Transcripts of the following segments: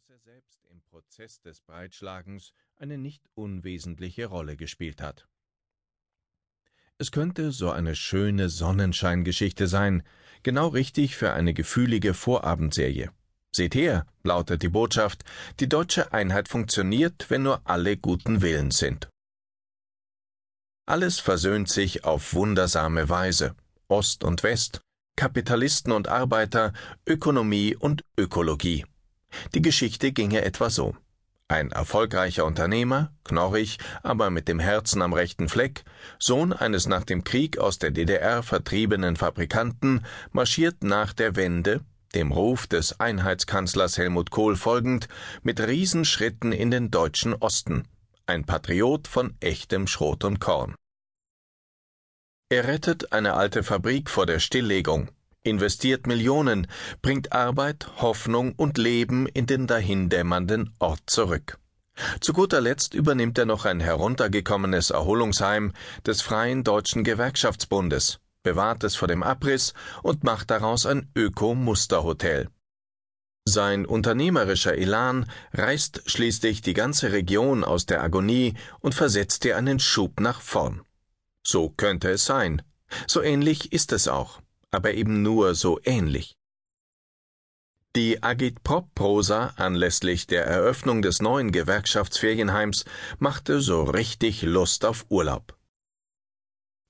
dass er selbst im Prozess des Breitschlagens eine nicht unwesentliche Rolle gespielt hat. Es könnte so eine schöne Sonnenscheingeschichte sein, genau richtig für eine gefühlige Vorabendserie. Seht her, lautet die Botschaft, die deutsche Einheit funktioniert, wenn nur alle guten Willens sind. Alles versöhnt sich auf wundersame Weise. Ost und West, Kapitalisten und Arbeiter, Ökonomie und Ökologie. Die Geschichte ginge etwa so. Ein erfolgreicher Unternehmer, knorrig, aber mit dem Herzen am rechten Fleck, Sohn eines nach dem Krieg aus der DDR vertriebenen Fabrikanten, marschiert nach der Wende, dem Ruf des Einheitskanzlers Helmut Kohl folgend, mit Riesenschritten in den deutschen Osten, ein Patriot von echtem Schrot und Korn. Er rettet eine alte Fabrik vor der Stilllegung, investiert Millionen, bringt Arbeit, Hoffnung und Leben in den dahindämmernden Ort zurück. Zu guter Letzt übernimmt er noch ein heruntergekommenes Erholungsheim des Freien Deutschen Gewerkschaftsbundes, bewahrt es vor dem Abriss und macht daraus ein Öko-Musterhotel. Sein unternehmerischer Elan reißt schließlich die ganze Region aus der Agonie und versetzt ihr einen Schub nach vorn. So könnte es sein. So ähnlich ist es auch aber eben nur so ähnlich. Die Agitprop-Prosa anlässlich der Eröffnung des neuen Gewerkschaftsferienheims machte so richtig Lust auf Urlaub.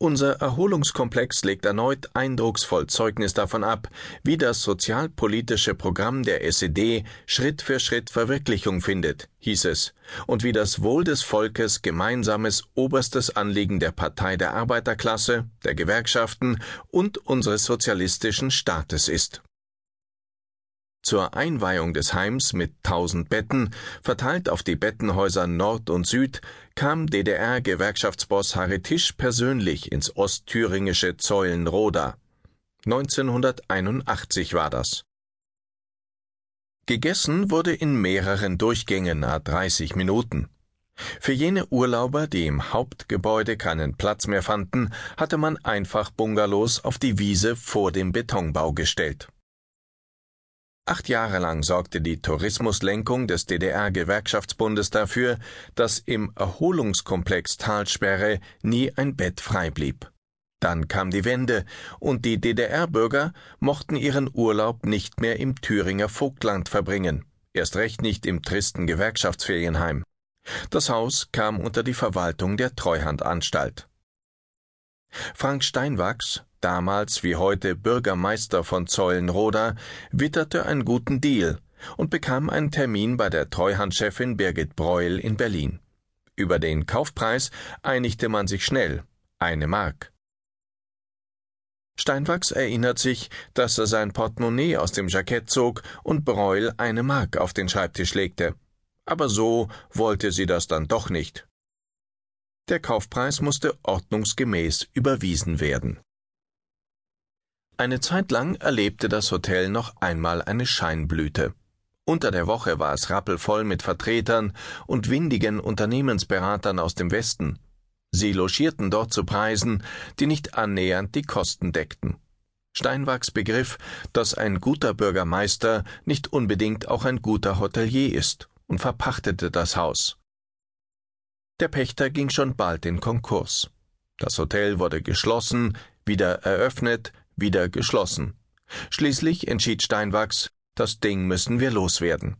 Unser Erholungskomplex legt erneut eindrucksvoll Zeugnis davon ab, wie das sozialpolitische Programm der SED Schritt für Schritt Verwirklichung findet, hieß es, und wie das Wohl des Volkes gemeinsames oberstes Anliegen der Partei der Arbeiterklasse, der Gewerkschaften und unseres sozialistischen Staates ist. Zur Einweihung des Heims mit tausend Betten, verteilt auf die Bettenhäuser Nord und Süd, kam DDR-Gewerkschaftsboss Harry Tisch persönlich ins ostthüringische Zeulenroda. 1981 war das. Gegessen wurde in mehreren Durchgängen nahe 30 Minuten. Für jene Urlauber, die im Hauptgebäude keinen Platz mehr fanden, hatte man einfach Bungalows auf die Wiese vor dem Betonbau gestellt. Acht Jahre lang sorgte die Tourismuslenkung des DDR-Gewerkschaftsbundes dafür, dass im Erholungskomplex Talsperre nie ein Bett frei blieb. Dann kam die Wende, und die DDR-Bürger mochten ihren Urlaub nicht mehr im Thüringer Vogtland verbringen, erst recht nicht im tristen Gewerkschaftsferienheim. Das Haus kam unter die Verwaltung der Treuhandanstalt. Frank Steinwachs, damals wie heute Bürgermeister von Zeulenroda, witterte einen guten Deal und bekam einen Termin bei der Treuhandchefin Birgit Breuel in Berlin. Über den Kaufpreis einigte man sich schnell, eine Mark. Steinwachs erinnert sich, dass er sein Portemonnaie aus dem Jackett zog und Breuel eine Mark auf den Schreibtisch legte. Aber so wollte sie das dann doch nicht. Der Kaufpreis musste ordnungsgemäß überwiesen werden. Eine Zeit lang erlebte das Hotel noch einmal eine Scheinblüte. Unter der Woche war es rappelvoll mit Vertretern und windigen Unternehmensberatern aus dem Westen. Sie logierten dort zu Preisen, die nicht annähernd die Kosten deckten. Steinwachs begriff, dass ein guter Bürgermeister nicht unbedingt auch ein guter Hotelier ist und verpachtete das Haus. Der Pächter ging schon bald in Konkurs. Das Hotel wurde geschlossen, wieder eröffnet, wieder geschlossen. Schließlich entschied Steinwachs, das Ding müssen wir loswerden.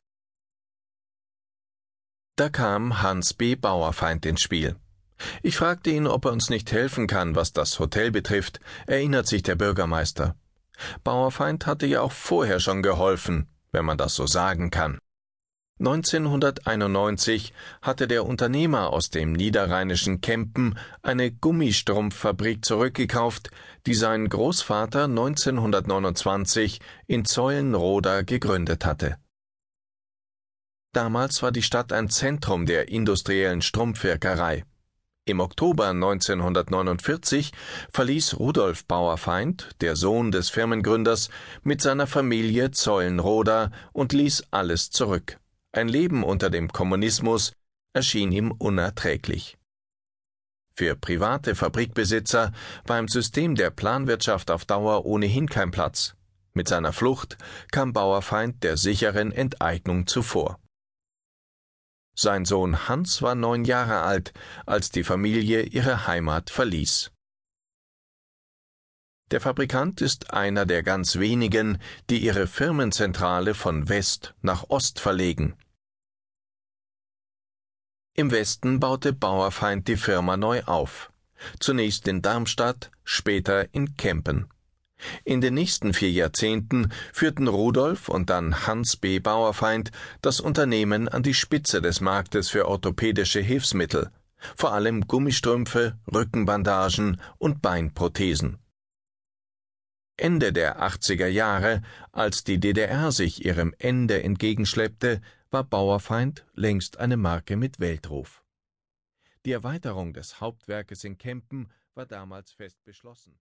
Da kam Hans B. Bauerfeind ins Spiel. Ich fragte ihn, ob er uns nicht helfen kann, was das Hotel betrifft, erinnert sich der Bürgermeister. Bauerfeind hatte ja auch vorher schon geholfen, wenn man das so sagen kann. 1991 hatte der Unternehmer aus dem niederrheinischen Kempen eine Gummistrumpffabrik zurückgekauft, die sein Großvater 1929 in Zeulenroda gegründet hatte. Damals war die Stadt ein Zentrum der industriellen Strumpfwirkerei. Im Oktober 1949 verließ Rudolf Bauerfeind, der Sohn des Firmengründers, mit seiner Familie Zeulenroda und ließ alles zurück. Ein Leben unter dem Kommunismus erschien ihm unerträglich. Für private Fabrikbesitzer war im System der Planwirtschaft auf Dauer ohnehin kein Platz. Mit seiner Flucht kam Bauerfeind der sicheren Enteignung zuvor. Sein Sohn Hans war neun Jahre alt, als die Familie ihre Heimat verließ. Der Fabrikant ist einer der ganz wenigen, die ihre Firmenzentrale von West nach Ost verlegen. Im Westen baute Bauerfeind die Firma neu auf. Zunächst in Darmstadt, später in Kempen. In den nächsten vier Jahrzehnten führten Rudolf und dann Hans B. Bauerfeind das Unternehmen an die Spitze des Marktes für orthopädische Hilfsmittel, vor allem Gummistrümpfe, Rückenbandagen und Beinprothesen. Ende der 80er Jahre, als die DDR sich ihrem Ende entgegenschleppte, war Bauerfeind längst eine Marke mit Weltruf. Die Erweiterung des Hauptwerkes in Kempen war damals fest beschlossen